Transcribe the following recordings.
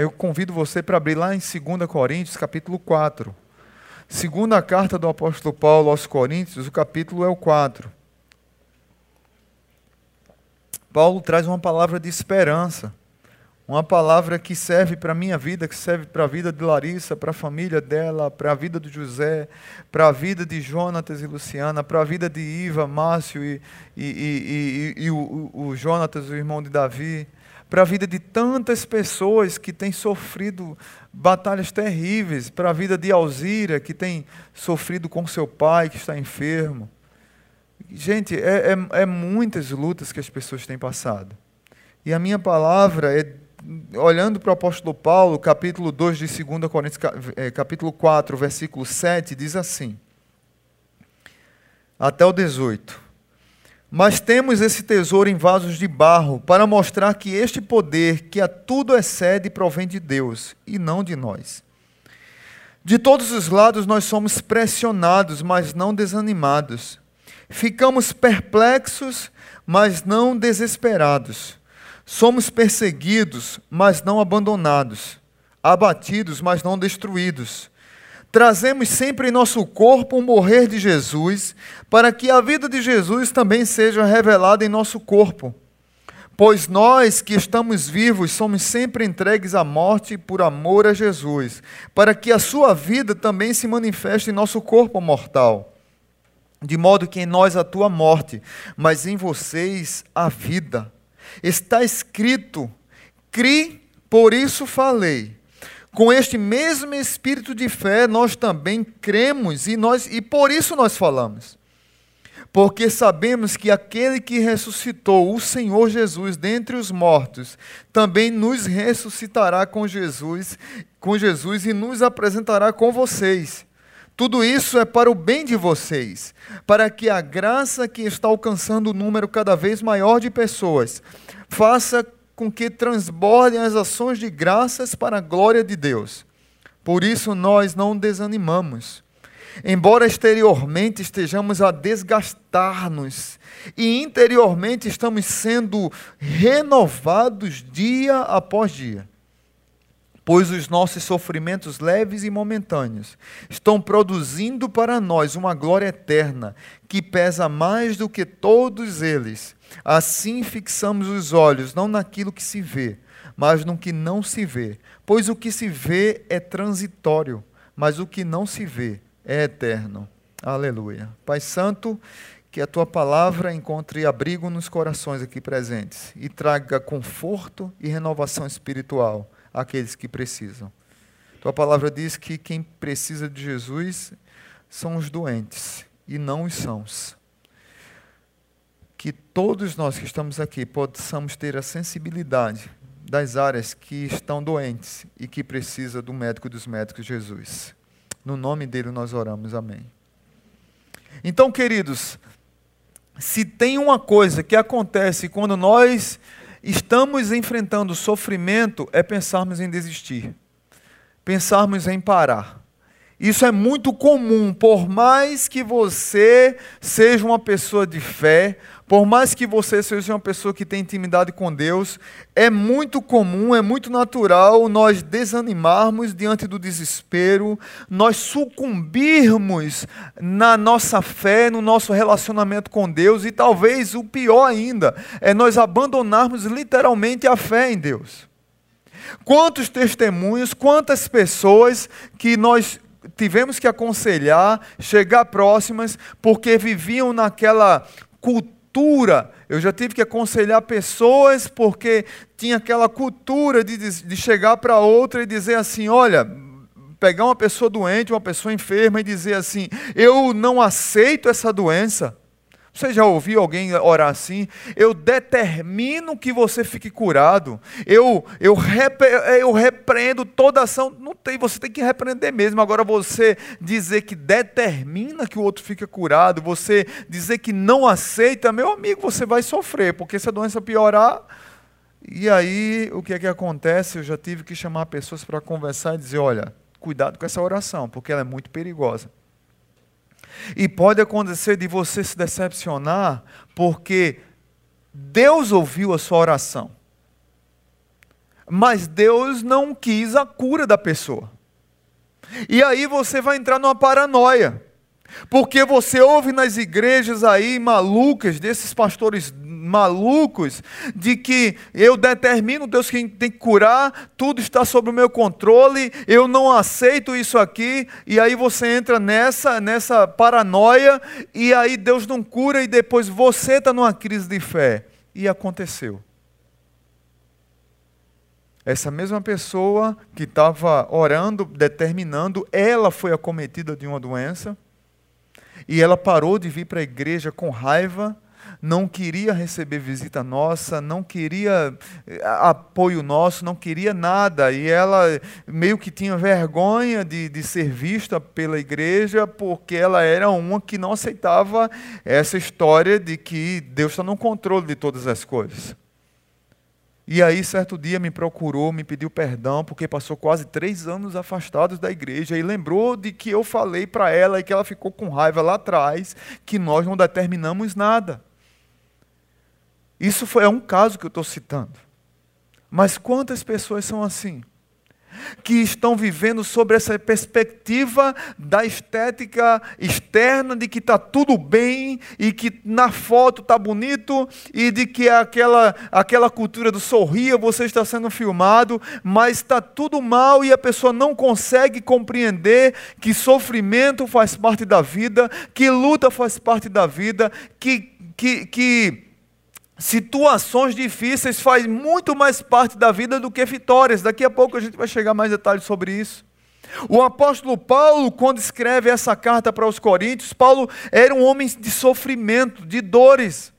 Eu convido você para abrir lá em 2 Coríntios, capítulo 4. Segunda carta do apóstolo Paulo aos Coríntios, o capítulo é o 4. Paulo traz uma palavra de esperança. Uma palavra que serve para a minha vida, que serve para a vida de Larissa, para a família dela, para a vida de José, para a vida de Jonatas e Luciana, para a vida de Iva, Márcio e, e, e, e o, o Jonatas, o irmão de Davi, para a vida de tantas pessoas que têm sofrido batalhas terríveis, para a vida de Alzira, que tem sofrido com seu pai, que está enfermo. Gente, é, é, é muitas lutas que as pessoas têm passado. E a minha palavra é olhando para o apóstolo Paulo, capítulo 2 de 2 Coríntios, é, capítulo 4, versículo 7, diz assim, até o 18. Mas temos esse tesouro em vasos de barro, para mostrar que este poder, que a tudo excede, provém de Deus, e não de nós. De todos os lados nós somos pressionados, mas não desanimados. Ficamos perplexos, mas não desesperados Somos perseguidos, mas não abandonados, abatidos, mas não destruídos. Trazemos sempre em nosso corpo o morrer de Jesus, para que a vida de Jesus também seja revelada em nosso corpo. Pois nós que estamos vivos somos sempre entregues à morte por amor a Jesus, para que a sua vida também se manifeste em nosso corpo mortal. De modo que em nós a morte, mas em vocês a vida. Está escrito: cri, por isso falei. Com este mesmo espírito de fé, nós também cremos e, nós, e por isso nós falamos. Porque sabemos que aquele que ressuscitou o Senhor Jesus dentre os mortos, também nos ressuscitará com Jesus, com Jesus e nos apresentará com vocês. Tudo isso é para o bem de vocês, para que a graça que está alcançando um número cada vez maior de pessoas faça com que transbordem as ações de graças para a glória de Deus. Por isso nós não desanimamos. Embora exteriormente estejamos a desgastar-nos e interiormente estamos sendo renovados dia após dia pois os nossos sofrimentos leves e momentâneos estão produzindo para nós uma glória eterna que pesa mais do que todos eles. Assim fixamos os olhos não naquilo que se vê, mas no que não se vê, pois o que se vê é transitório, mas o que não se vê é eterno. Aleluia. Pai Santo, que a tua palavra encontre abrigo nos corações aqui presentes e traga conforto e renovação espiritual àqueles que precisam. Tua palavra diz que quem precisa de Jesus são os doentes e não os sãos. Que todos nós que estamos aqui possamos ter a sensibilidade das áreas que estão doentes e que precisa do médico dos médicos, Jesus. No nome dele nós oramos, amém. Então, queridos, se tem uma coisa que acontece quando nós estamos enfrentando sofrimento é pensarmos em desistir, pensarmos em parar. Isso é muito comum, por mais que você seja uma pessoa de fé, por mais que você seja uma pessoa que tem intimidade com Deus, é muito comum, é muito natural nós desanimarmos diante do desespero, nós sucumbirmos na nossa fé, no nosso relacionamento com Deus, e talvez o pior ainda é nós abandonarmos literalmente a fé em Deus. Quantos testemunhos, quantas pessoas que nós tivemos que aconselhar, chegar próximas, porque viviam naquela cultura. Eu já tive que aconselhar pessoas porque tinha aquela cultura de, de chegar para outra e dizer assim: olha, pegar uma pessoa doente, uma pessoa enferma e dizer assim: eu não aceito essa doença. Você já ouviu alguém orar assim? Eu determino que você fique curado. Eu, eu, repre, eu repreendo toda ação. Não tem, você tem que repreender mesmo. Agora você dizer que determina que o outro fique curado, você dizer que não aceita, meu amigo, você vai sofrer, porque se a doença piorar, e aí o que é que acontece? Eu já tive que chamar pessoas para conversar e dizer, olha, cuidado com essa oração, porque ela é muito perigosa. E pode acontecer de você se decepcionar porque Deus ouviu a sua oração. mas Deus não quis a cura da pessoa. E aí você vai entrar numa paranoia. Porque você ouve nas igrejas aí malucas, desses pastores malucos, de que eu determino Deus quem tem que curar, tudo está sob o meu controle, eu não aceito isso aqui, e aí você entra nessa, nessa paranoia, e aí Deus não cura, e depois você está numa crise de fé. E aconteceu. Essa mesma pessoa que estava orando, determinando, ela foi acometida de uma doença e ela parou de vir para a igreja com raiva, não queria receber visita nossa, não queria eh, apoio nosso, não queria nada. E ela meio que tinha vergonha de, de ser vista pela igreja, porque ela era uma que não aceitava essa história de que Deus está no controle de todas as coisas. E aí, certo dia, me procurou, me pediu perdão, porque passou quase três anos afastados da igreja e lembrou de que eu falei para ela e que ela ficou com raiva lá atrás, que nós não determinamos nada. Isso foi, é um caso que eu estou citando. Mas quantas pessoas são assim? que estão vivendo sobre essa perspectiva da estética externa, de que está tudo bem e que na foto está bonito e de que aquela, aquela cultura do sorria, você está sendo filmado, mas está tudo mal e a pessoa não consegue compreender que sofrimento faz parte da vida, que luta faz parte da vida, que, que, que situações difíceis faz muito mais parte da vida do que vitórias. Daqui a pouco a gente vai chegar mais detalhes sobre isso. O apóstolo Paulo, quando escreve essa carta para os Coríntios, Paulo era um homem de sofrimento, de dores.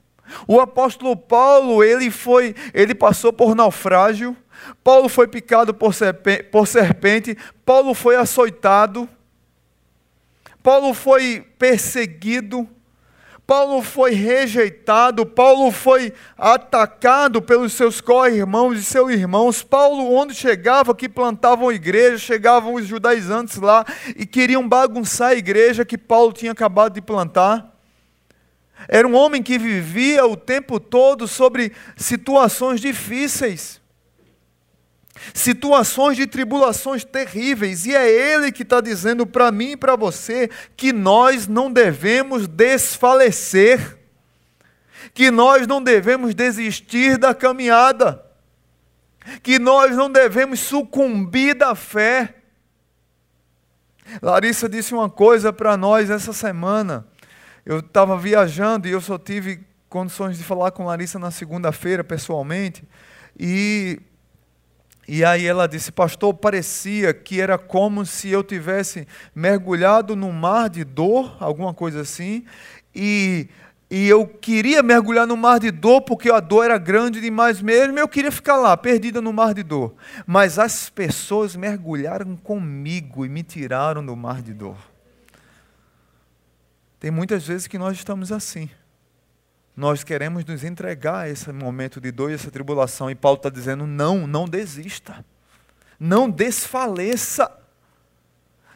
O apóstolo Paulo, ele foi, ele passou por naufrágio. Paulo foi picado por serpente, por serpente Paulo foi açoitado. Paulo foi perseguido. Paulo foi rejeitado, Paulo foi atacado pelos seus co-irmãos e seus irmãos. Paulo, onde chegava, que plantavam igreja, chegavam os judaizantes lá e queriam bagunçar a igreja que Paulo tinha acabado de plantar. Era um homem que vivia o tempo todo sobre situações difíceis situações de tribulações terríveis, e é Ele que está dizendo para mim e para você que nós não devemos desfalecer, que nós não devemos desistir da caminhada, que nós não devemos sucumbir da fé. Larissa disse uma coisa para nós essa semana. Eu estava viajando e eu só tive condições de falar com Larissa na segunda-feira pessoalmente. E e aí ela disse, pastor, parecia que era como se eu tivesse mergulhado num mar de dor, alguma coisa assim, e, e eu queria mergulhar no mar de dor porque a dor era grande demais mesmo, e eu queria ficar lá, perdida no mar de dor. Mas as pessoas mergulharam comigo e me tiraram do mar de dor. Tem muitas vezes que nós estamos assim. Nós queremos nos entregar a esse momento de dor e essa tribulação. E Paulo está dizendo: não, não desista. Não desfaleça.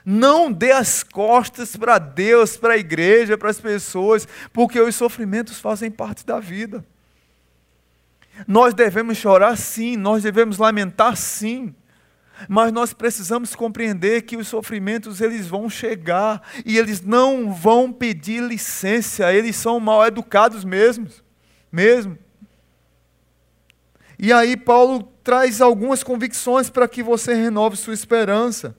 Não dê as costas para Deus, para a igreja, para as pessoas, porque os sofrimentos fazem parte da vida. Nós devemos chorar sim, nós devemos lamentar sim. Mas nós precisamos compreender que os sofrimentos eles vão chegar e eles não vão pedir licença, eles são mal educados mesmos, mesmo. E aí Paulo traz algumas convicções para que você renove sua esperança.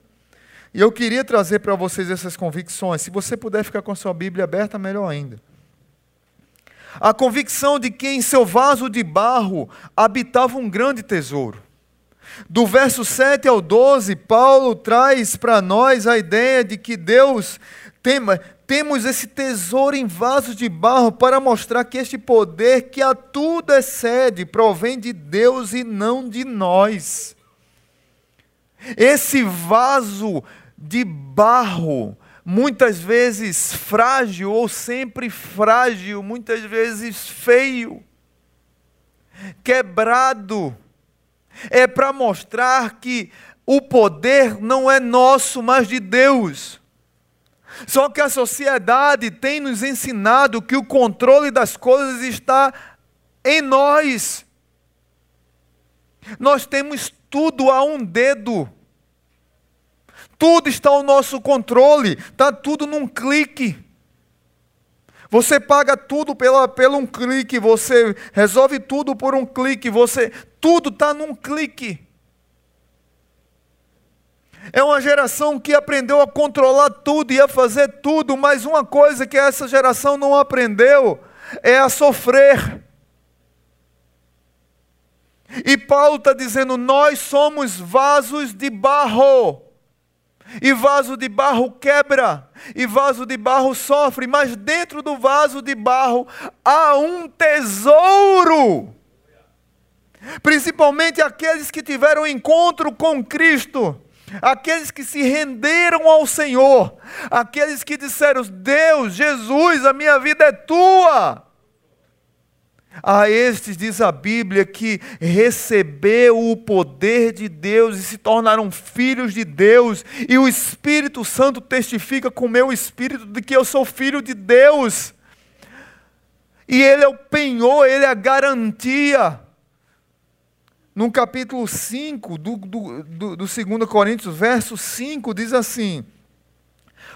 E eu queria trazer para vocês essas convicções. Se você puder ficar com a sua Bíblia aberta, melhor ainda. A convicção de que em seu vaso de barro habitava um grande tesouro. Do verso 7 ao 12, Paulo traz para nós a ideia de que Deus tem, temos esse tesouro em vasos de barro para mostrar que este poder que a tudo excede provém de Deus e não de nós. Esse vaso de barro, muitas vezes frágil ou sempre frágil, muitas vezes feio, quebrado, é para mostrar que o poder não é nosso, mas de Deus. Só que a sociedade tem nos ensinado que o controle das coisas está em nós. Nós temos tudo a um dedo. Tudo está ao nosso controle, está tudo num clique. Você paga tudo pela, pelo um clique, você resolve tudo por um clique, você tudo está num clique. É uma geração que aprendeu a controlar tudo e a fazer tudo, mas uma coisa que essa geração não aprendeu é a sofrer. E Paulo está dizendo: nós somos vasos de barro. E vaso de barro quebra, e vaso de barro sofre, mas dentro do vaso de barro há um tesouro. Principalmente aqueles que tiveram encontro com Cristo, aqueles que se renderam ao Senhor, aqueles que disseram: Deus, Jesus, a minha vida é tua. A estes diz a Bíblia que recebeu o poder de Deus e se tornaram filhos de Deus, e o Espírito Santo testifica com o meu espírito de que eu sou filho de Deus. E Ele é o penhor, Ele é a garantia. No capítulo 5 do, do, do, do 2 Coríntios, verso 5, diz assim: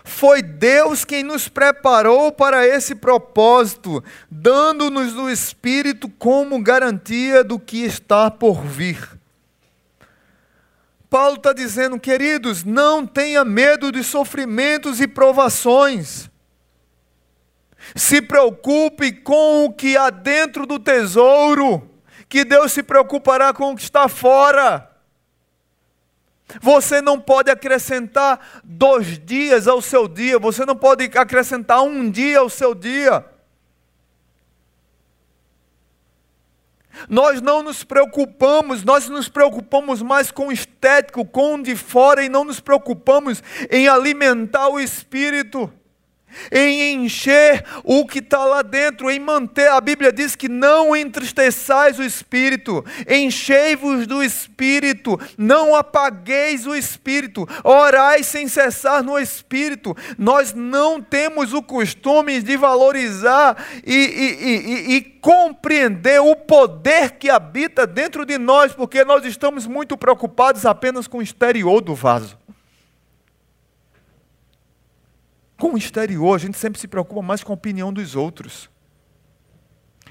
foi Deus quem nos preparou para esse propósito, dando-nos o Espírito como garantia do que está por vir. Paulo está dizendo, queridos, não tenha medo de sofrimentos e provações. Se preocupe com o que há dentro do tesouro, que Deus se preocupará com o que está fora. Você não pode acrescentar dois dias ao seu dia, você não pode acrescentar um dia ao seu dia. Nós não nos preocupamos, nós nos preocupamos mais com o estético, com o de fora, e não nos preocupamos em alimentar o espírito em encher o que está lá dentro, em manter. A Bíblia diz que não entristeçais o espírito, enchei-vos do espírito, não apagueis o espírito, orai sem cessar no espírito. Nós não temos o costume de valorizar e, e, e, e compreender o poder que habita dentro de nós, porque nós estamos muito preocupados apenas com o exterior do vaso. Com o exterior, a gente sempre se preocupa mais com a opinião dos outros.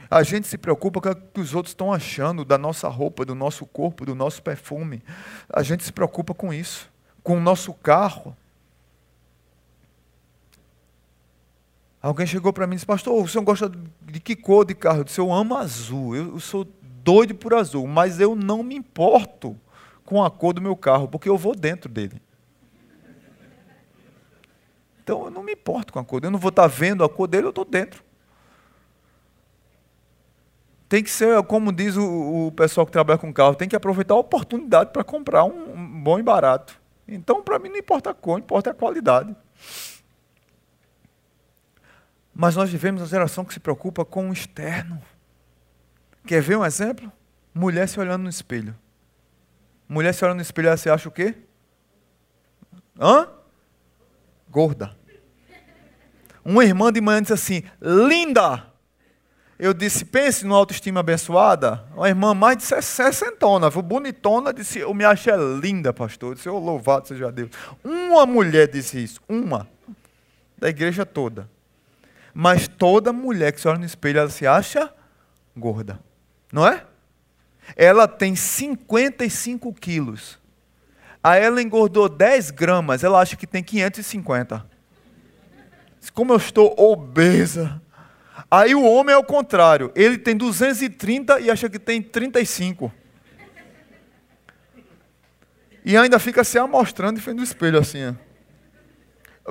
A gente se preocupa com o que os outros estão achando da nossa roupa, do nosso corpo, do nosso perfume. A gente se preocupa com isso, com o nosso carro. Alguém chegou para mim e disse, pastor, o senhor gosta de que cor de carro? Eu disse, eu amo azul, eu sou doido por azul, mas eu não me importo com a cor do meu carro, porque eu vou dentro dele. Então eu não me importo com a cor dele, eu não vou estar vendo a cor dele, eu estou dentro. Tem que ser, como diz o, o, pessoal que trabalha com carro, tem que aproveitar a oportunidade para comprar um, um bom e barato. Então, para mim, não importa a cor, importa a qualidade. Mas nós vivemos uma geração que se preocupa com o externo. Quer ver um exemplo? Mulher se olhando no espelho. Mulher se olhando no espelho, você acha o quê? Hã? Gorda. Uma irmã de manhã disse assim: linda! Eu disse: pense numa autoestima abençoada. Uma irmã mais de 60 anos, bonitona, disse: eu me achei linda, pastor. Eu disse: oh, louvado seja Deus. Uma mulher disse isso, uma, da igreja toda. Mas toda mulher que se olha no espelho, ela se acha gorda. Não é? Ela tem 55 quilos. Aí ela engordou 10 gramas, ela acha que tem 550. Como eu estou obesa. Aí o homem é o contrário, ele tem 230 e acha que tem 35. E ainda fica se amostrando em frente do espelho assim.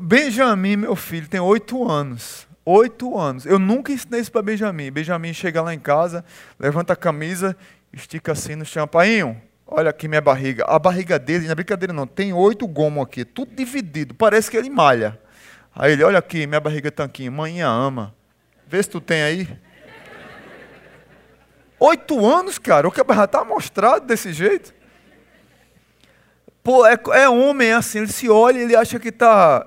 Benjamin, meu filho, tem oito anos. Oito anos. Eu nunca ensinei isso para Benjamin. Benjamin chega lá em casa, levanta a camisa, estica assim no chão. Olha aqui minha barriga. A barriga dele, não é brincadeira não, tem oito gomos aqui, tudo dividido. Parece que ele malha. Aí ele, olha aqui, minha barriga tanquinho. Manhã ama. Vê se tu tem aí. Oito anos, cara. O cabra está mostrado desse jeito. Pô, é, é homem assim, ele se olha e ele acha que está.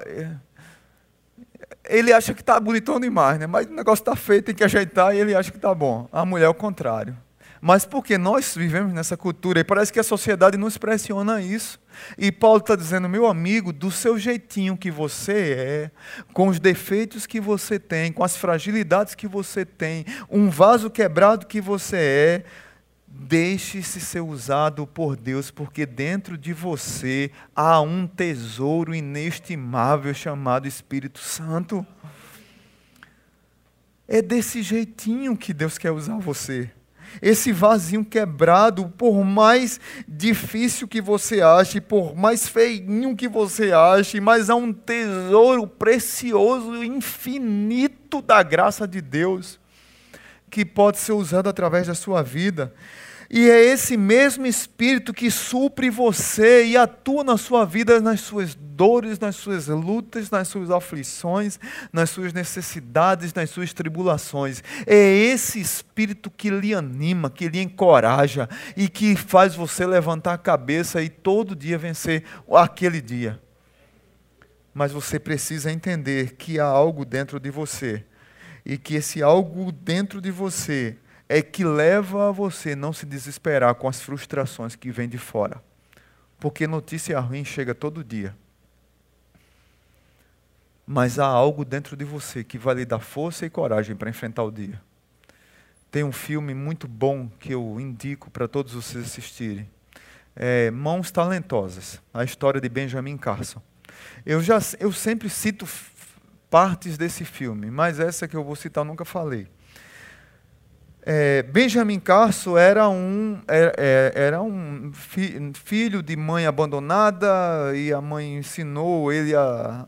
Ele acha que está bonitão demais, né? Mas o negócio está feito, tem que ajeitar e ele acha que está bom. A mulher é o contrário. Mas porque nós vivemos nessa cultura e parece que a sociedade nos pressiona isso. E Paulo está dizendo, meu amigo, do seu jeitinho que você é, com os defeitos que você tem, com as fragilidades que você tem, um vaso quebrado que você é, deixe-se ser usado por Deus, porque dentro de você há um tesouro inestimável chamado Espírito Santo. É desse jeitinho que Deus quer usar você. Esse vasinho quebrado, por mais difícil que você ache, por mais feinho que você ache, mas há um tesouro precioso, infinito da graça de Deus, que pode ser usado através da sua vida. E é esse mesmo Espírito que supre você e atua na sua vida, nas suas dores, nas suas lutas, nas suas aflições, nas suas necessidades, nas suas tribulações. É esse Espírito que lhe anima, que lhe encoraja e que faz você levantar a cabeça e todo dia vencer aquele dia. Mas você precisa entender que há algo dentro de você e que esse algo dentro de você é que leva a você não se desesperar com as frustrações que vêm de fora. Porque notícia ruim chega todo dia. Mas há algo dentro de você que vai lhe dar força e coragem para enfrentar o dia. Tem um filme muito bom que eu indico para todos vocês assistirem. É Mãos Talentosas, a história de Benjamin Carson. Eu, já, eu sempre cito partes desse filme, mas essa que eu vou citar eu nunca falei. É, Benjamin Carso era um, era, é, é, era um fi, filho de mãe abandonada e a mãe ensinou ele a,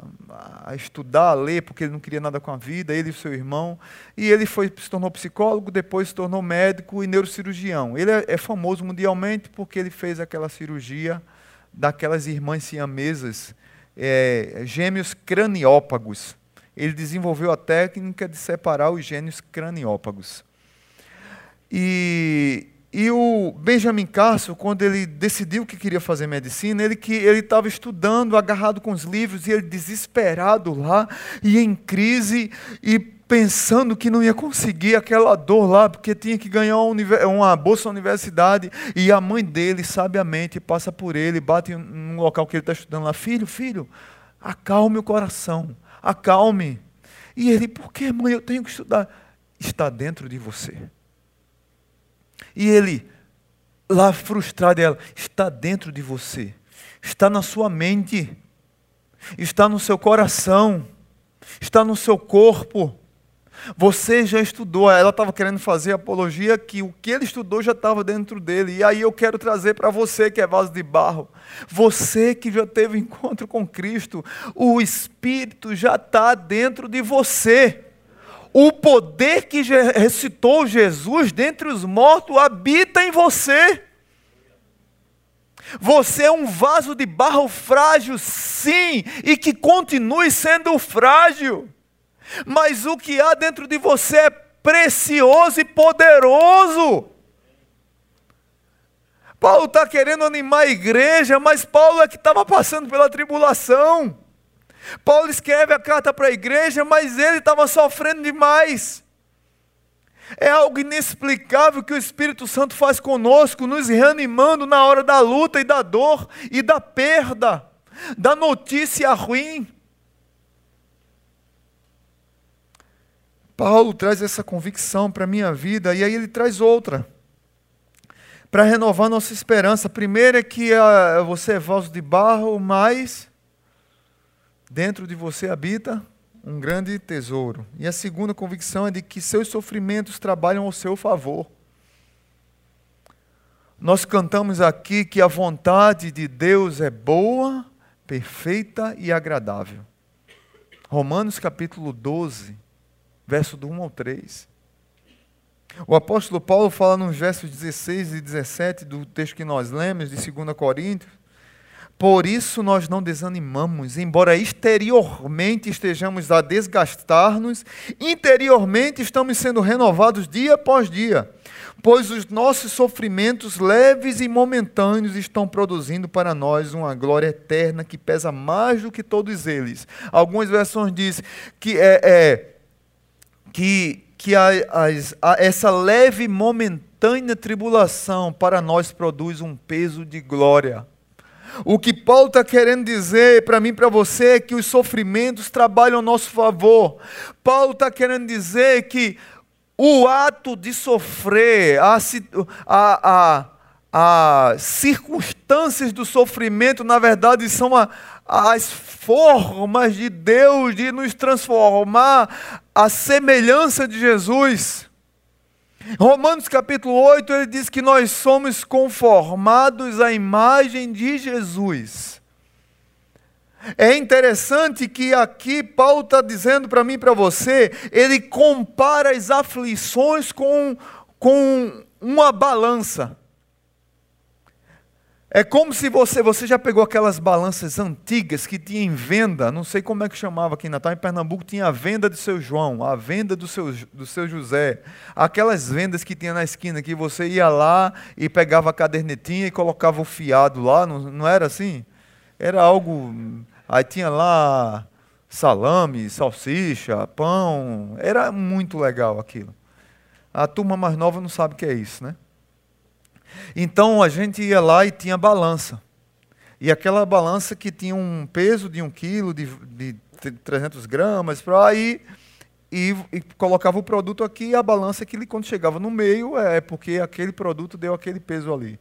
a, estudar, a ler, porque ele não queria nada com a vida, ele e seu irmão. E ele foi, se tornou psicólogo, depois se tornou médico e neurocirurgião. Ele é, é famoso mundialmente porque ele fez aquela cirurgia daquelas irmãs siamesas, é, gêmeos craniópagos. Ele desenvolveu a técnica de separar os gêmeos craniópagos. E, e o Benjamin Carso, quando ele decidiu que queria fazer medicina, ele que ele estava estudando, agarrado com os livros, e ele desesperado lá, e em crise, e pensando que não ia conseguir aquela dor lá, porque tinha que ganhar uma, bolsa na universidade, e a mãe dele, sabiamente, passa por ele, bate no local que ele está estudando lá, filho, filho, acalme o coração, acalme. E ele, por que, mãe, eu tenho que estudar? Está dentro de você. E ele, lá frustrado, ela, está dentro de você, está na sua mente, está no seu coração, está no seu corpo. Você já estudou, ela estava querendo fazer apologia que o que ele estudou já estava dentro dele. E aí eu quero trazer para você que é vaso de barro, você que já teve encontro com Cristo, o Espírito já está dentro de você. O poder que ressuscitou Jesus dentre os mortos habita em você. Você é um vaso de barro frágil, sim, e que continue sendo frágil. Mas o que há dentro de você é precioso e poderoso. Paulo está querendo animar a igreja, mas Paulo é que estava passando pela tribulação. Paulo escreve a carta para a igreja, mas ele estava sofrendo demais. É algo inexplicável que o Espírito Santo faz conosco, nos reanimando na hora da luta e da dor e da perda, da notícia ruim. Paulo traz essa convicção para a minha vida e aí ele traz outra. Para renovar nossa esperança. Primeiro é que você é vaso de barro, mas dentro de você habita um grande tesouro. E a segunda convicção é de que seus sofrimentos trabalham ao seu favor. Nós cantamos aqui que a vontade de Deus é boa, perfeita e agradável. Romanos capítulo 12, verso do 1 ao 3. O apóstolo Paulo fala nos versos 16 e 17 do texto que nós lemos, de 2 Coríntios, por isso nós não desanimamos, embora exteriormente estejamos a desgastar-nos, interiormente estamos sendo renovados dia após dia, pois os nossos sofrimentos leves e momentâneos estão produzindo para nós uma glória eterna que pesa mais do que todos eles. Algumas versões dizem que é, é que, que a, a, essa leve momentânea tribulação para nós produz um peso de glória. O que Paulo está querendo dizer para mim e para você é que os sofrimentos trabalham a nosso favor. Paulo está querendo dizer que o ato de sofrer, a, a, a, as circunstâncias do sofrimento, na verdade, são a, as formas de Deus de nos transformar à semelhança de Jesus. Romanos capítulo 8, ele diz que nós somos conformados à imagem de Jesus. É interessante que aqui Paulo está dizendo para mim e para você, ele compara as aflições com, com uma balança. É como se você, você já pegou aquelas balanças antigas que tinha em venda, não sei como é que chamava aqui em Natal, em Pernambuco tinha a venda do seu João, a venda do seu, do seu José, aquelas vendas que tinha na esquina, que você ia lá e pegava a cadernetinha e colocava o fiado lá, não, não era assim? Era algo, aí tinha lá salame, salsicha, pão, era muito legal aquilo. A turma mais nova não sabe o que é isso, né? Então a gente ia lá e tinha balança. E aquela balança que tinha um peso de um quilo, de, de 300 gramas, para aí e, e, colocava o produto aqui e a balança que ele, quando chegava no meio é porque aquele produto deu aquele peso ali.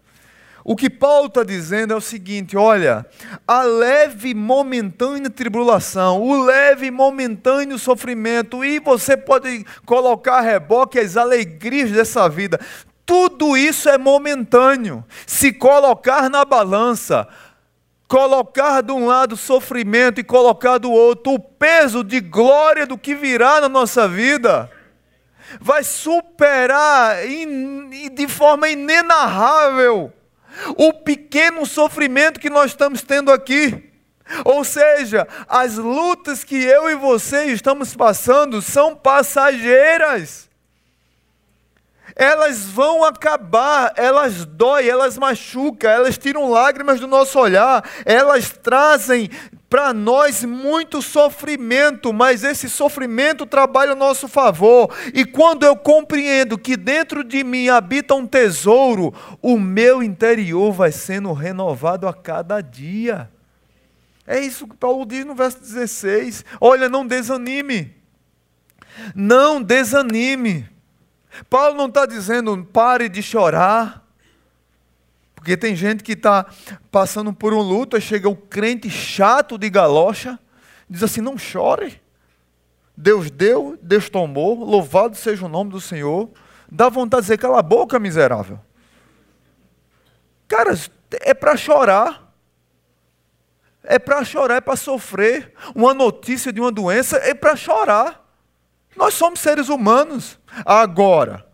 O que Paulo está dizendo é o seguinte: olha, a leve momentânea tribulação, o leve momentâneo sofrimento, e você pode colocar a reboque as alegrias dessa vida, tudo isso é momentâneo. Se colocar na balança, colocar de um lado sofrimento e colocar do outro o peso de glória do que virá na nossa vida, vai superar de forma inenarrável o pequeno sofrimento que nós estamos tendo aqui. Ou seja, as lutas que eu e você estamos passando são passageiras elas vão acabar, elas doem, elas machucam, elas tiram lágrimas do nosso olhar, elas trazem para nós muito sofrimento, mas esse sofrimento trabalha a nosso favor. E quando eu compreendo que dentro de mim habita um tesouro, o meu interior vai sendo renovado a cada dia. É isso que Paulo diz no verso 16. Olha, não desanime. Não desanime. Paulo não está dizendo pare de chorar, porque tem gente que está passando por um luto, aí chega o crente chato de galocha, diz assim: não chore. Deus deu, Deus tomou, louvado seja o nome do Senhor. Dá vontade de dizer, cala a boca, miserável. Cara, é para chorar. É para chorar, é para sofrer. Uma notícia de uma doença é para chorar. Nós somos seres humanos. Agora,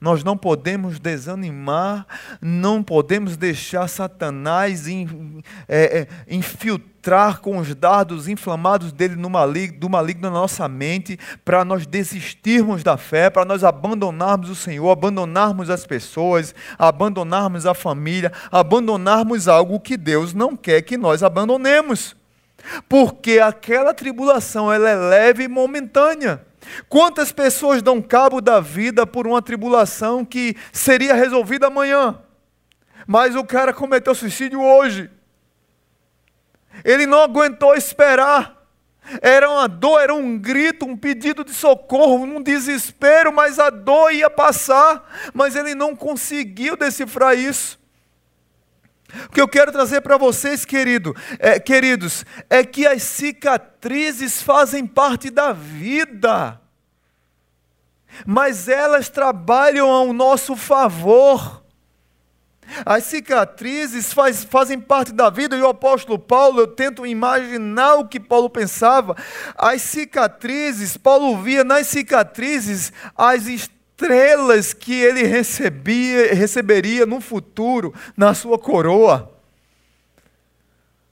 nós não podemos desanimar, não podemos deixar Satanás in, é, é, infiltrar com os dardos inflamados dele no maligno, do maligno na nossa mente, para nós desistirmos da fé, para nós abandonarmos o Senhor, abandonarmos as pessoas, abandonarmos a família, abandonarmos algo que Deus não quer que nós abandonemos. Porque aquela tribulação ela é leve e momentânea. Quantas pessoas dão cabo da vida por uma tribulação que seria resolvida amanhã? Mas o cara cometeu suicídio hoje. Ele não aguentou esperar. Era uma dor, era um grito, um pedido de socorro, um desespero, mas a dor ia passar. Mas ele não conseguiu decifrar isso. Que eu quero trazer para vocês, querido, é, queridos, é que as cicatrizes fazem parte da vida, mas elas trabalham ao nosso favor. As cicatrizes faz, fazem parte da vida, e o apóstolo Paulo, eu tento imaginar o que Paulo pensava. As cicatrizes, Paulo via nas cicatrizes as estrelas que ele recebia, receberia no futuro, na sua coroa.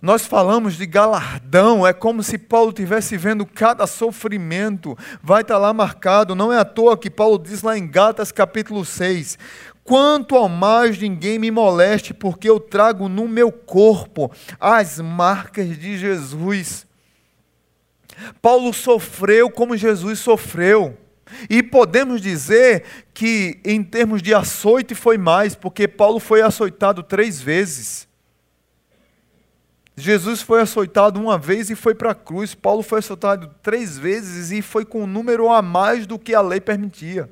Nós falamos de galardão, é como se Paulo estivesse vendo cada sofrimento, vai estar lá marcado, não é à toa que Paulo diz lá em Gálatas capítulo 6: Quanto ao mais ninguém me moleste, porque eu trago no meu corpo as marcas de Jesus. Paulo sofreu como Jesus sofreu. E podemos dizer que, em termos de açoite, foi mais, porque Paulo foi açoitado três vezes. Jesus foi açoitado uma vez e foi para a cruz. Paulo foi açoitado três vezes e foi com um número a mais do que a lei permitia.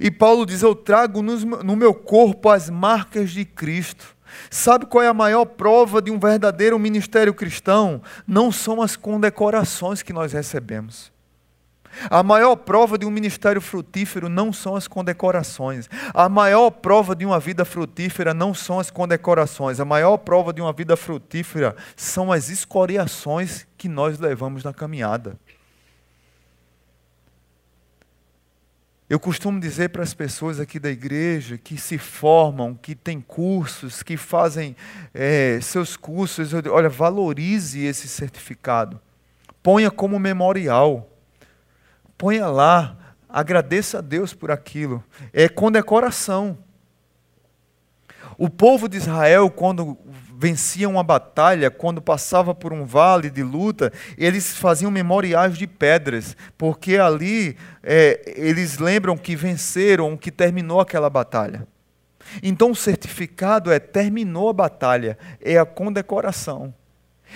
E Paulo diz: Eu trago no meu corpo as marcas de Cristo. Sabe qual é a maior prova de um verdadeiro ministério cristão? Não são as condecorações que nós recebemos. A maior prova de um ministério frutífero não são as condecorações. A maior prova de uma vida frutífera não são as condecorações. A maior prova de uma vida frutífera são as escoriações que nós levamos na caminhada. Eu costumo dizer para as pessoas aqui da igreja que se formam, que têm cursos, que fazem é, seus cursos, olha, valorize esse certificado. Ponha como memorial. Ponha lá. Agradeça a Deus por aquilo. É condecoração. O povo de Israel, quando venciam uma batalha, quando passava por um vale de luta, eles faziam memoriais de pedras, porque ali é, eles lembram que venceram, que terminou aquela batalha. Então o certificado é terminou a batalha, é a condecoração.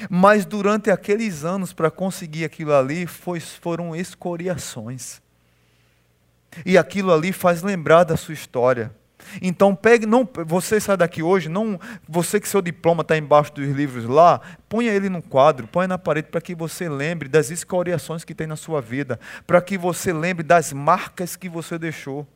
Mas durante aqueles anos, para conseguir aquilo ali, foi, foram escoriações. E aquilo ali faz lembrar da sua história. Então pegue, não, você sai daqui hoje, não, você que seu diploma está embaixo dos livros lá, ponha ele no quadro, ponha na parede para que você lembre das escoriações que tem na sua vida, para que você lembre das marcas que você deixou,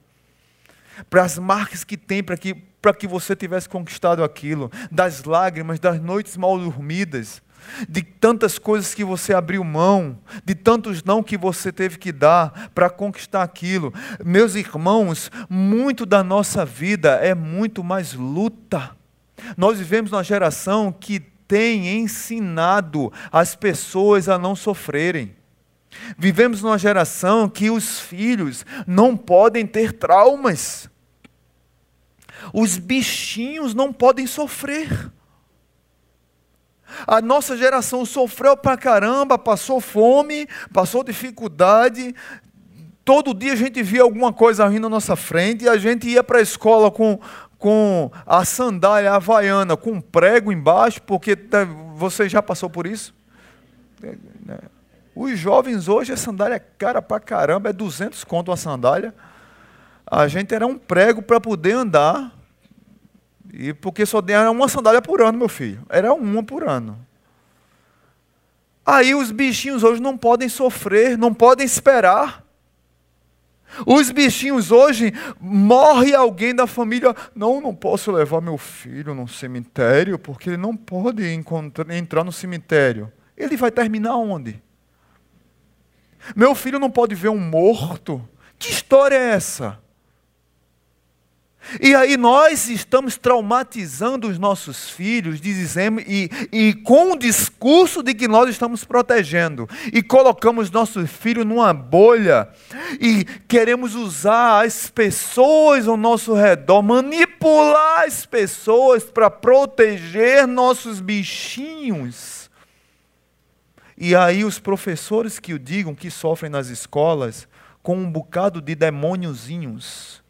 para as marcas que tem para que para que você tivesse conquistado aquilo, das lágrimas, das noites mal dormidas, de tantas coisas que você abriu mão, de tantos não que você teve que dar para conquistar aquilo. Meus irmãos, muito da nossa vida é muito mais luta. Nós vivemos numa geração que tem ensinado as pessoas a não sofrerem. Vivemos numa geração que os filhos não podem ter traumas. Os bichinhos não podem sofrer. A nossa geração sofreu pra caramba, passou fome, passou dificuldade. Todo dia a gente via alguma coisa rindo na nossa frente e a gente ia para a escola com, com a sandália havaiana, com um prego embaixo, porque tá, você já passou por isso? Os jovens hoje a sandália é cara pra caramba, é 200 conto a sandália. A gente era um prego para poder andar. E porque só era uma sandália por ano, meu filho. Era uma por ano. Aí os bichinhos hoje não podem sofrer, não podem esperar. Os bichinhos hoje morre alguém da família, não, não posso levar meu filho no cemitério porque ele não pode entrar no cemitério. Ele vai terminar onde? Meu filho não pode ver um morto. Que história é essa? E aí nós estamos traumatizando os nossos filhos, dizendo, e, e com o discurso de que nós estamos protegendo, e colocamos nossos filhos numa bolha, e queremos usar as pessoas ao nosso redor, manipular as pessoas para proteger nossos bichinhos. E aí os professores que o digam, que sofrem nas escolas, com um bocado de demôniozinhos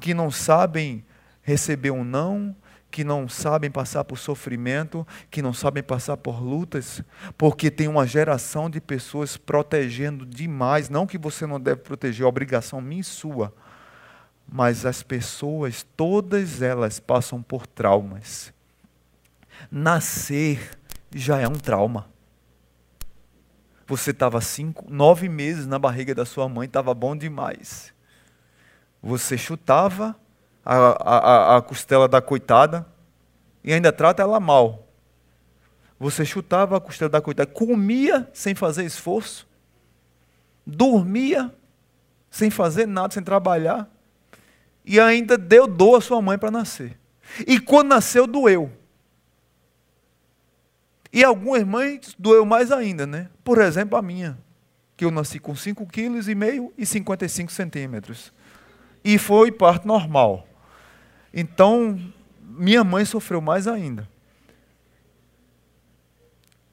que não sabem receber um não, que não sabem passar por sofrimento, que não sabem passar por lutas, porque tem uma geração de pessoas protegendo demais, não que você não deve proteger, é obrigação minha e sua, mas as pessoas, todas elas passam por traumas. Nascer já é um trauma. Você estava cinco, nove meses na barriga da sua mãe, estava bom demais. Você chutava a, a, a costela da coitada e ainda trata ela mal. Você chutava a costela da coitada, comia sem fazer esforço, dormia sem fazer nada, sem trabalhar, e ainda deu dor à sua mãe para nascer. E quando nasceu, doeu. E algumas mães doeu mais ainda, né? Por exemplo, a minha, que eu nasci com 5,5 kg e 55 centímetros e foi parto normal. Então, minha mãe sofreu mais ainda.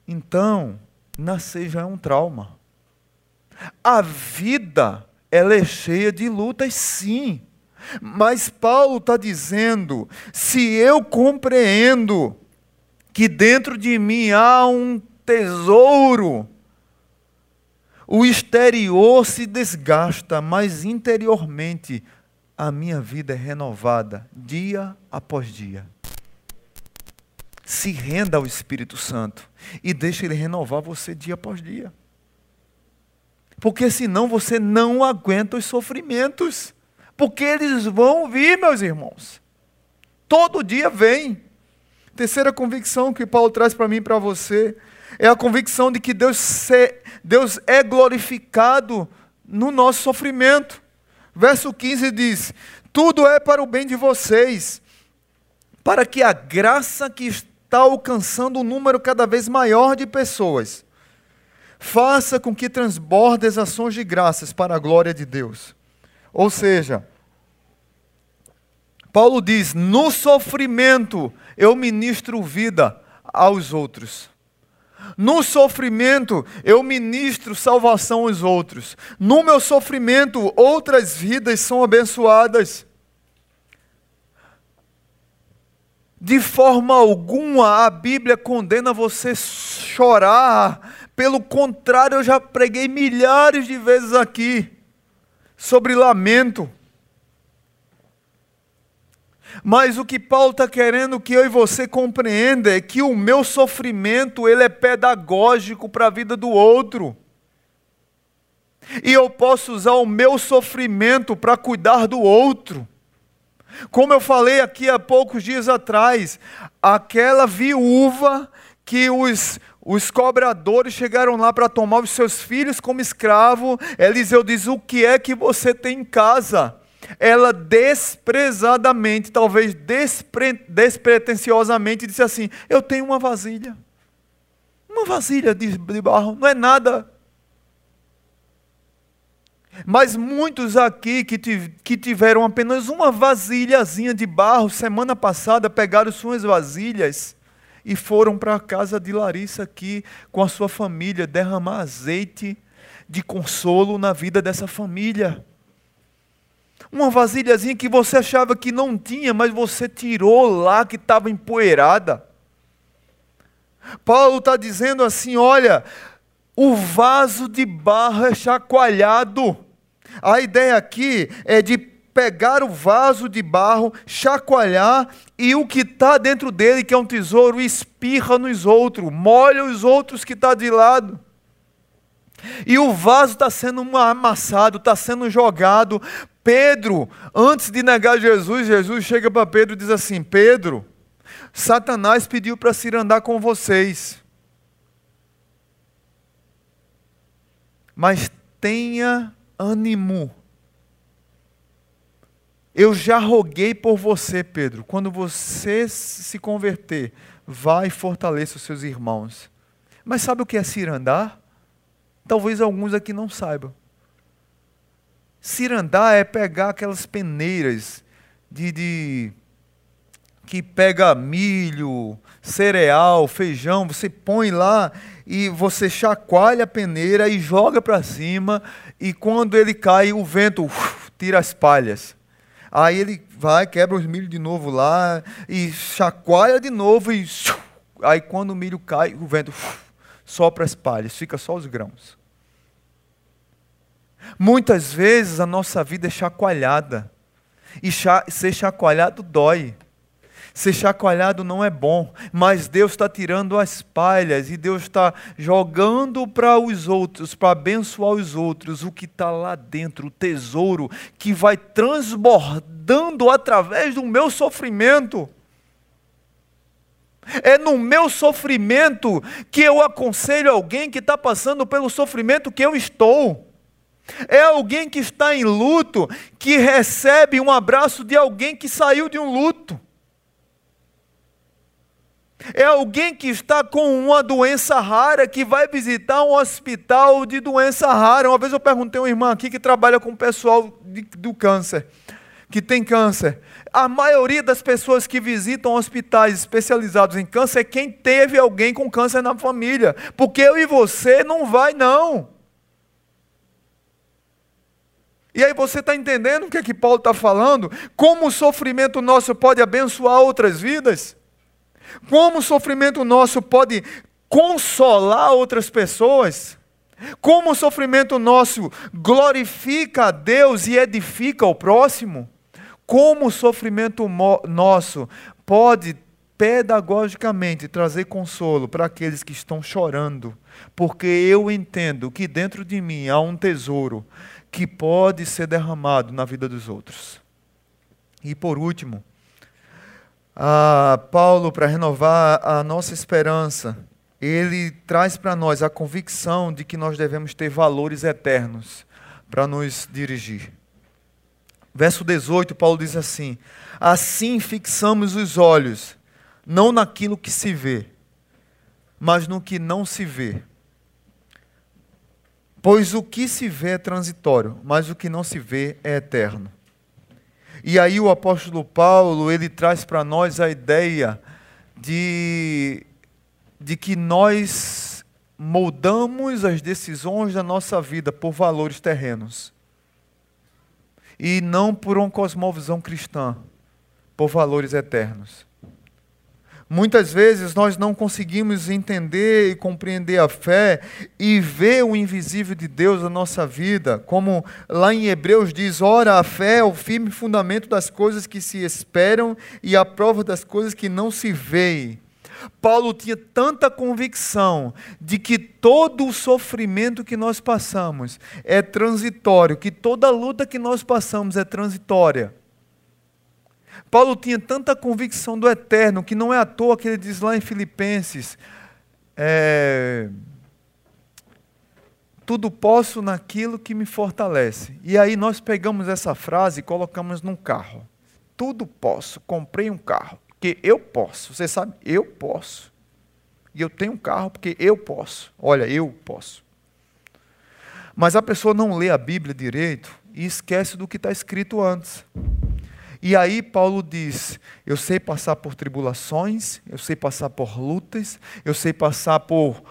Então, nascer já é um trauma. A vida, ela é cheia de lutas, sim. Mas Paulo está dizendo: se eu compreendo que dentro de mim há um tesouro, o exterior se desgasta, mas interiormente a minha vida é renovada dia após dia. Se renda ao Espírito Santo e deixe ele renovar você dia após dia. Porque senão você não aguenta os sofrimentos. Porque eles vão vir, meus irmãos. Todo dia vem. Terceira convicção que Paulo traz para mim e para você é a convicção de que Deus, se, Deus é glorificado no nosso sofrimento. Verso 15 diz: Tudo é para o bem de vocês, para que a graça que está alcançando um número cada vez maior de pessoas faça com que transborde as ações de graças para a glória de Deus. Ou seja, Paulo diz: no sofrimento eu ministro vida aos outros. No sofrimento eu ministro salvação aos outros. No meu sofrimento outras vidas são abençoadas. De forma alguma a Bíblia condena você chorar. Pelo contrário, eu já preguei milhares de vezes aqui sobre lamento. Mas o que Paulo está querendo que eu e você compreenda é que o meu sofrimento ele é pedagógico para a vida do outro. E eu posso usar o meu sofrimento para cuidar do outro. Como eu falei aqui há poucos dias atrás, aquela viúva que os, os cobradores chegaram lá para tomar os seus filhos como escravo, Eliseu diz: O que é que você tem em casa? Ela desprezadamente, talvez despre, despretensiosamente, disse assim: Eu tenho uma vasilha. Uma vasilha de, de barro, não é nada. Mas muitos aqui que, que tiveram apenas uma vasilhazinha de barro, semana passada pegaram suas vasilhas e foram para a casa de Larissa aqui com a sua família derramar azeite de consolo na vida dessa família. Uma vasilhazinha que você achava que não tinha, mas você tirou lá que estava empoeirada. Paulo está dizendo assim: olha, o vaso de barro é chacoalhado. A ideia aqui é de pegar o vaso de barro, chacoalhar e o que está dentro dele, que é um tesouro, espirra nos outros, molha os outros que está de lado. E o vaso está sendo amassado, está sendo jogado Pedro, antes de negar Jesus, Jesus chega para Pedro e diz assim: Pedro, Satanás pediu para se andar com vocês. Mas tenha ânimo. Eu já roguei por você, Pedro. Quando você se converter, vai e fortaleça os seus irmãos. Mas sabe o que é cirandar? Talvez alguns aqui não saibam. Cirandar é pegar aquelas peneiras de, de que pega milho, cereal, feijão, você põe lá e você chacoalha a peneira e joga para cima e quando ele cai o vento uf, tira as palhas. Aí ele vai, quebra os milho de novo lá e chacoalha de novo e aí quando o milho cai, o vento uf, sopra as palhas, fica só os grãos. Muitas vezes a nossa vida é chacoalhada. E ser chacoalhado dói. Ser chacoalhado não é bom, mas Deus está tirando as palhas e Deus está jogando para os outros, para abençoar os outros, o que está lá dentro, o tesouro que vai transbordando através do meu sofrimento. É no meu sofrimento que eu aconselho alguém que está passando pelo sofrimento que eu estou. É alguém que está em luto, que recebe um abraço de alguém que saiu de um luto. É alguém que está com uma doença rara, que vai visitar um hospital de doença rara. Uma vez eu perguntei a uma irmã aqui que trabalha com o pessoal de, do câncer, que tem câncer. A maioria das pessoas que visitam hospitais especializados em câncer é quem teve alguém com câncer na família. Porque eu e você não vai, não. E aí você está entendendo o que é que Paulo está falando? Como o sofrimento nosso pode abençoar outras vidas? Como o sofrimento nosso pode consolar outras pessoas? Como o sofrimento nosso glorifica a Deus e edifica o próximo? Como o sofrimento nosso pode pedagogicamente trazer consolo para aqueles que estão chorando, porque eu entendo que dentro de mim há um tesouro que pode ser derramado na vida dos outros. E por último, Paulo, para renovar a nossa esperança, ele traz para nós a convicção de que nós devemos ter valores eternos para nos dirigir. Verso 18, Paulo diz assim: Assim fixamos os olhos não naquilo que se vê, mas no que não se vê. Pois o que se vê é transitório, mas o que não se vê é eterno. E aí o apóstolo Paulo, ele traz para nós a ideia de, de que nós moldamos as decisões da nossa vida por valores terrenos. E não por uma cosmovisão cristã, por valores eternos. Muitas vezes nós não conseguimos entender e compreender a fé e ver o invisível de Deus na nossa vida, como lá em Hebreus diz: ora, a fé é o firme fundamento das coisas que se esperam e a prova das coisas que não se veem. Paulo tinha tanta convicção de que todo o sofrimento que nós passamos é transitório, que toda luta que nós passamos é transitória Paulo tinha tanta convicção do eterno que não é à toa que ele diz lá em Filipenses: é, tudo posso naquilo que me fortalece. E aí nós pegamos essa frase e colocamos num carro. Tudo posso, comprei um carro, porque eu posso. Você sabe, eu posso. E eu tenho um carro porque eu posso. Olha, eu posso. Mas a pessoa não lê a Bíblia direito e esquece do que está escrito antes. E aí Paulo diz: Eu sei passar por tribulações, eu sei passar por lutas, eu sei passar por,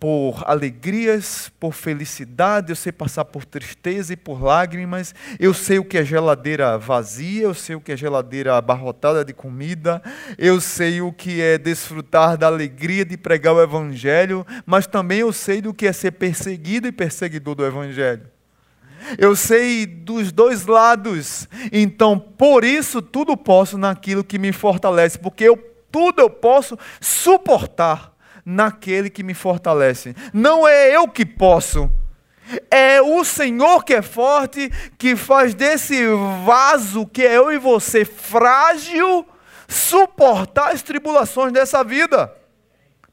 por alegrias, por felicidade, eu sei passar por tristeza e por lágrimas, eu sei o que é geladeira vazia, eu sei o que é geladeira abarrotada de comida, eu sei o que é desfrutar da alegria de pregar o Evangelho, mas também eu sei do que é ser perseguido e perseguidor do Evangelho. Eu sei dos dois lados. Então, por isso, tudo posso naquilo que me fortalece, porque eu, tudo eu posso suportar naquele que me fortalece. Não é eu que posso. É o Senhor que é forte, que faz desse vaso que é eu e você frágil, suportar as tribulações dessa vida.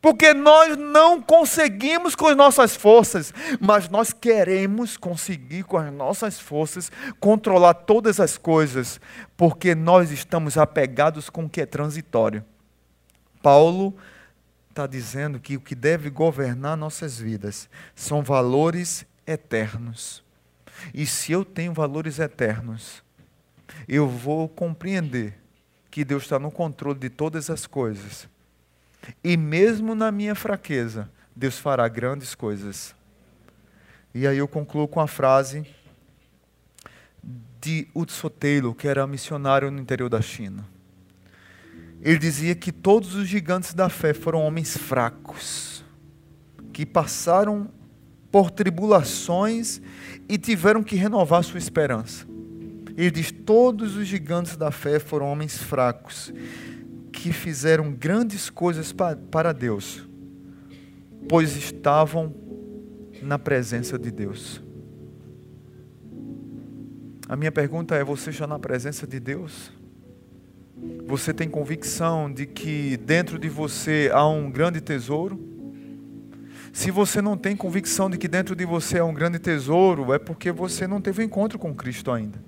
Porque nós não conseguimos com as nossas forças, mas nós queremos conseguir com as nossas forças controlar todas as coisas, porque nós estamos apegados com o que é transitório. Paulo está dizendo que o que deve governar nossas vidas são valores eternos. E se eu tenho valores eternos, eu vou compreender que Deus está no controle de todas as coisas e mesmo na minha fraqueza, Deus fará grandes coisas. E aí eu concluo com a frase de Utso Taylor, que era missionário no interior da China. Ele dizia que todos os gigantes da fé foram homens fracos, que passaram por tribulações e tiveram que renovar sua esperança. Ele diz: todos os gigantes da fé foram homens fracos que fizeram grandes coisas para Deus, pois estavam na presença de Deus. A minha pergunta é: você está na presença de Deus? Você tem convicção de que dentro de você há um grande tesouro? Se você não tem convicção de que dentro de você há um grande tesouro, é porque você não teve um encontro com Cristo ainda.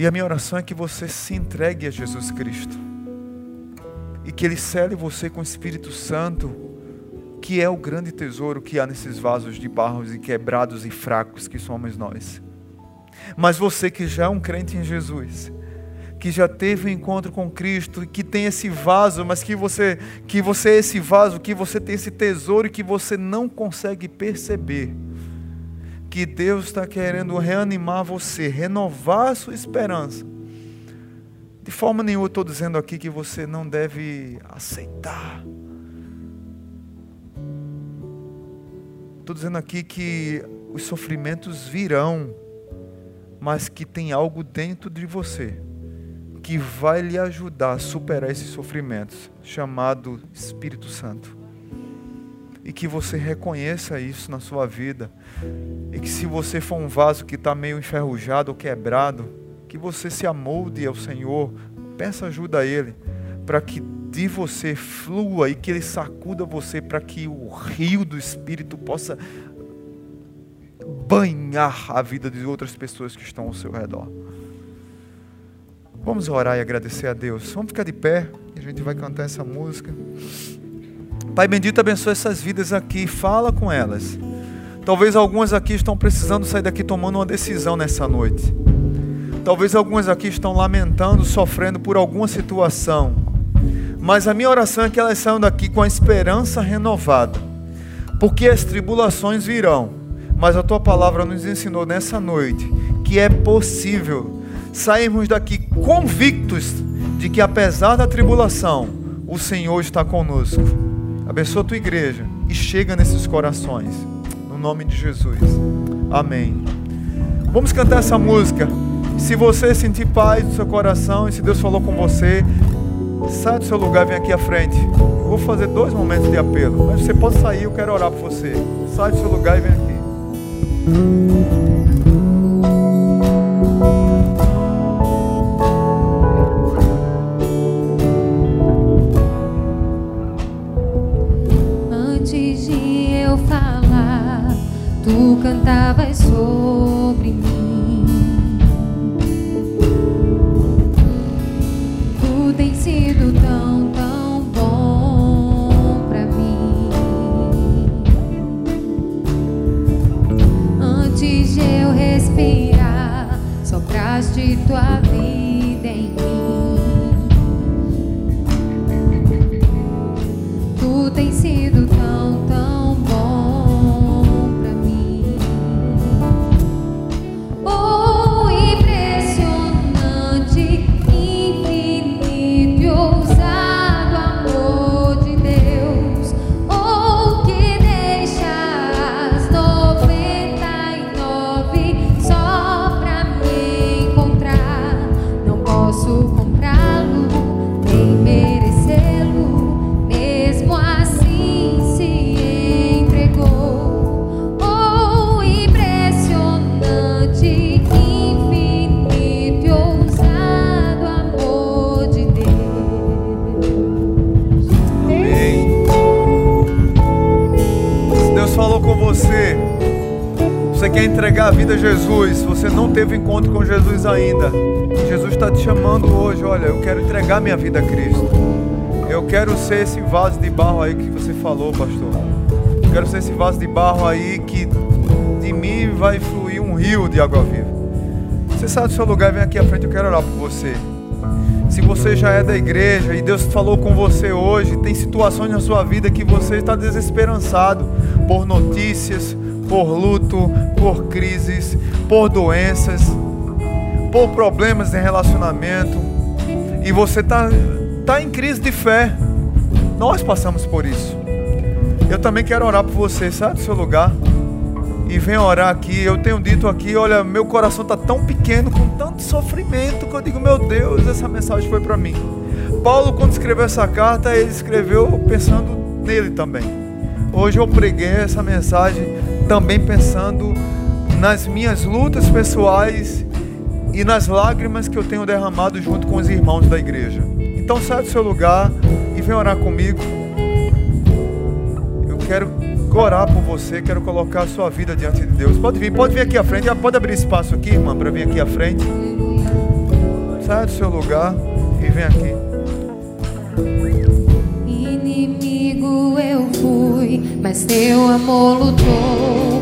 E a minha oração é que você se entregue a Jesus Cristo. E que Ele cele você com o Espírito Santo, que é o grande tesouro que há nesses vasos de barros e quebrados e fracos que somos nós. Mas você que já é um crente em Jesus, que já teve um encontro com Cristo, que tem esse vaso, mas que você, que você é esse vaso, que você tem esse tesouro e que você não consegue perceber. Que Deus está querendo reanimar você, renovar a sua esperança. De forma nenhuma eu estou dizendo aqui que você não deve aceitar. Estou dizendo aqui que os sofrimentos virão, mas que tem algo dentro de você que vai lhe ajudar a superar esses sofrimentos, chamado Espírito Santo. E que você reconheça isso na sua vida. E que se você for um vaso que está meio enferrujado ou quebrado, que você se amolde ao Senhor, peça ajuda a Ele, para que de você flua e que Ele sacuda você, para que o rio do Espírito possa banhar a vida de outras pessoas que estão ao seu redor. Vamos orar e agradecer a Deus. Vamos ficar de pé e a gente vai cantar essa música. Pai bendito, abençoa essas vidas aqui, fala com elas. Talvez algumas aqui estão precisando sair daqui tomando uma decisão nessa noite. Talvez algumas aqui estão lamentando, sofrendo por alguma situação. Mas a minha oração é que elas saiam daqui com a esperança renovada. Porque as tribulações virão. Mas a tua palavra nos ensinou nessa noite que é possível sairmos daqui convictos de que apesar da tribulação, o Senhor está conosco. Abençoa a tua igreja e chega nesses corações. No nome de Jesus. Amém. Vamos cantar essa música. Se você sentir paz no seu coração e se Deus falou com você, sai do seu lugar, vem aqui à frente. Eu vou fazer dois momentos de apelo, mas você pode sair, eu quero orar por você. Sai do seu lugar e vem aqui. estaba quer entregar a vida a Jesus, você não teve encontro com Jesus ainda. Jesus está te chamando hoje, olha, eu quero entregar minha vida a Cristo. Eu quero ser esse vaso de barro aí que você falou, pastor. Eu quero ser esse vaso de barro aí que de mim vai fluir um rio de água viva. Você sai do seu lugar, vem aqui à frente, eu quero orar por você. Se você já é da igreja e Deus falou com você hoje, tem situações na sua vida que você está desesperançado por notícias, por luto, por crises, por doenças, por problemas em relacionamento, e você está tá em crise de fé. Nós passamos por isso. Eu também quero orar por você, sai do seu lugar e vem orar aqui. Eu tenho dito aqui, olha, meu coração está tão pequeno, com tanto sofrimento, que eu digo, meu Deus, essa mensagem foi para mim. Paulo, quando escreveu essa carta, ele escreveu pensando nele também. Hoje eu preguei essa mensagem também pensando nas minhas lutas pessoais e nas lágrimas que eu tenho derramado junto com os irmãos da igreja. Então sai do seu lugar e vem orar comigo. Eu quero orar por você, quero colocar a sua vida diante de Deus. Pode vir, pode vir aqui à frente, pode abrir espaço aqui, irmã, para vir aqui à frente. Sai do seu lugar e vem aqui. Mas teu amor lutou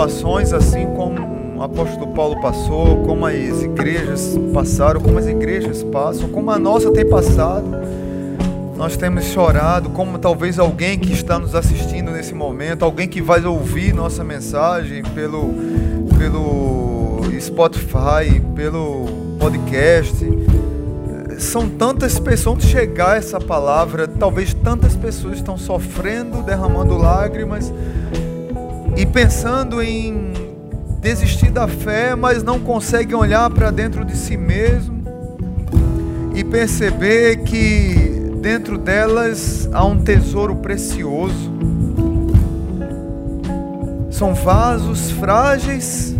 tribulações, assim como o apóstolo Paulo passou, como as igrejas passaram, como as igrejas passam, como a nossa tem passado. Nós temos chorado, como talvez alguém que está nos assistindo nesse momento, alguém que vai ouvir nossa mensagem pelo, pelo Spotify, pelo podcast são tantas pessoas, onde chegar essa palavra, talvez tantas pessoas estão sofrendo, derramando lágrimas e pensando em desistir da fé, mas não conseguem olhar para dentro de si mesmo e perceber que dentro delas há um tesouro precioso. São vasos frágeis,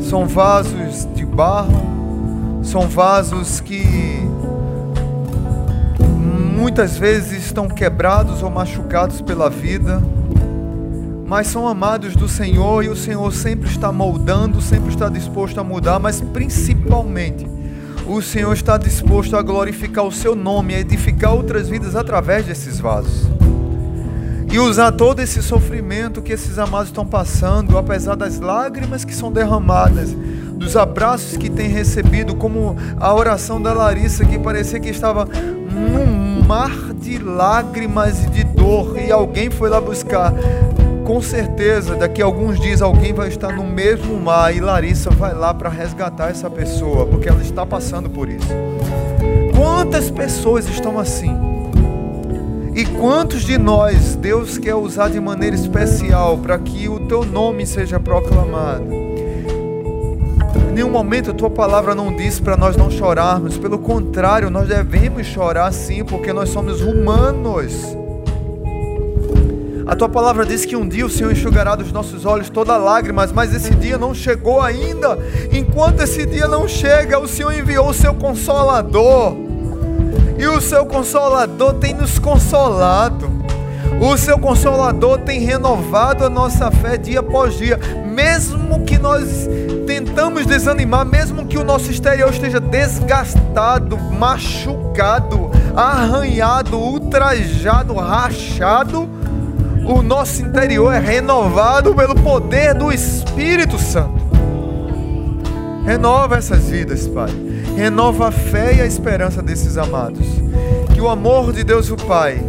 são vasos de barro, são vasos que muitas vezes estão quebrados ou machucados pela vida, mas são amados do Senhor e o Senhor sempre está moldando, sempre está disposto a mudar, mas principalmente o Senhor está disposto a glorificar o seu nome, a edificar outras vidas através desses vasos. E usar todo esse sofrimento que esses amados estão passando, apesar das lágrimas que são derramadas, dos abraços que tem recebido, como a oração da Larissa, que parecia que estava num mar de lágrimas e de dor, e alguém foi lá buscar. Com certeza, daqui a alguns dias alguém vai estar no mesmo mar e Larissa vai lá para resgatar essa pessoa, porque ela está passando por isso. Quantas pessoas estão assim? E quantos de nós Deus quer usar de maneira especial para que o teu nome seja proclamado? Em nenhum momento a tua palavra não diz para nós não chorarmos, pelo contrário, nós devemos chorar sim, porque nós somos humanos. A tua palavra diz que um dia o Senhor enxugará dos nossos olhos toda lágrimas, mas esse dia não chegou ainda. Enquanto esse dia não chega, o Senhor enviou o seu consolador. E o seu consolador tem nos consolado. O seu consolador tem renovado a nossa fé dia após dia, mesmo que nós tentamos desanimar, mesmo que o nosso exterior esteja desgastado, machucado, arranhado, ultrajado, rachado, o nosso interior é renovado pelo poder do Espírito Santo. Renova essas vidas, Pai. Renova a fé e a esperança desses amados. Que o amor de Deus, o Pai,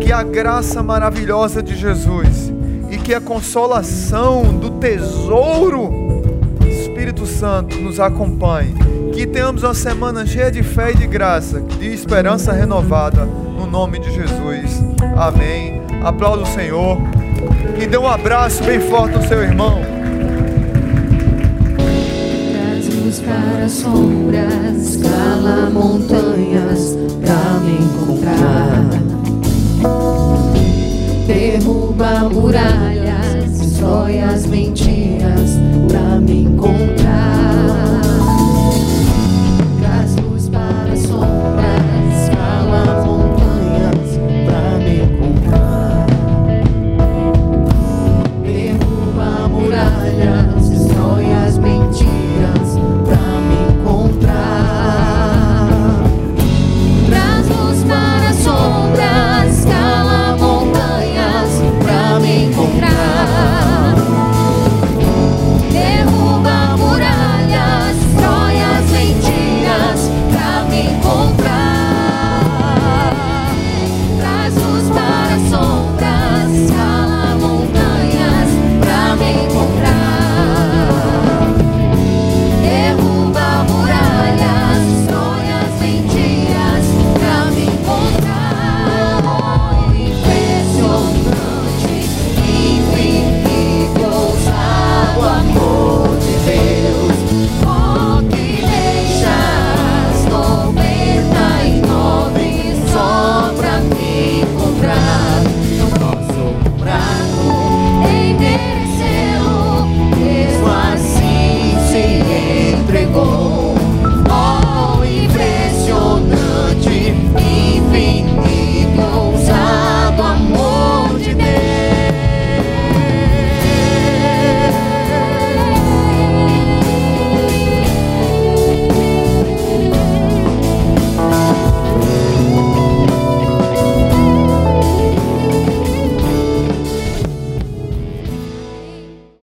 que a graça maravilhosa de Jesus e que a consolação do tesouro Espírito Santo nos acompanhe. Que tenhamos uma semana cheia de fé e de graça, de esperança renovada, no nome de Jesus. Amém. Aplauda o Senhor. E dê um abraço bem forte ao seu irmão. Traz para sombras, cala montanhas pra me encontrar. Derruba muralhas, destrói as mentiras pra me encontrar.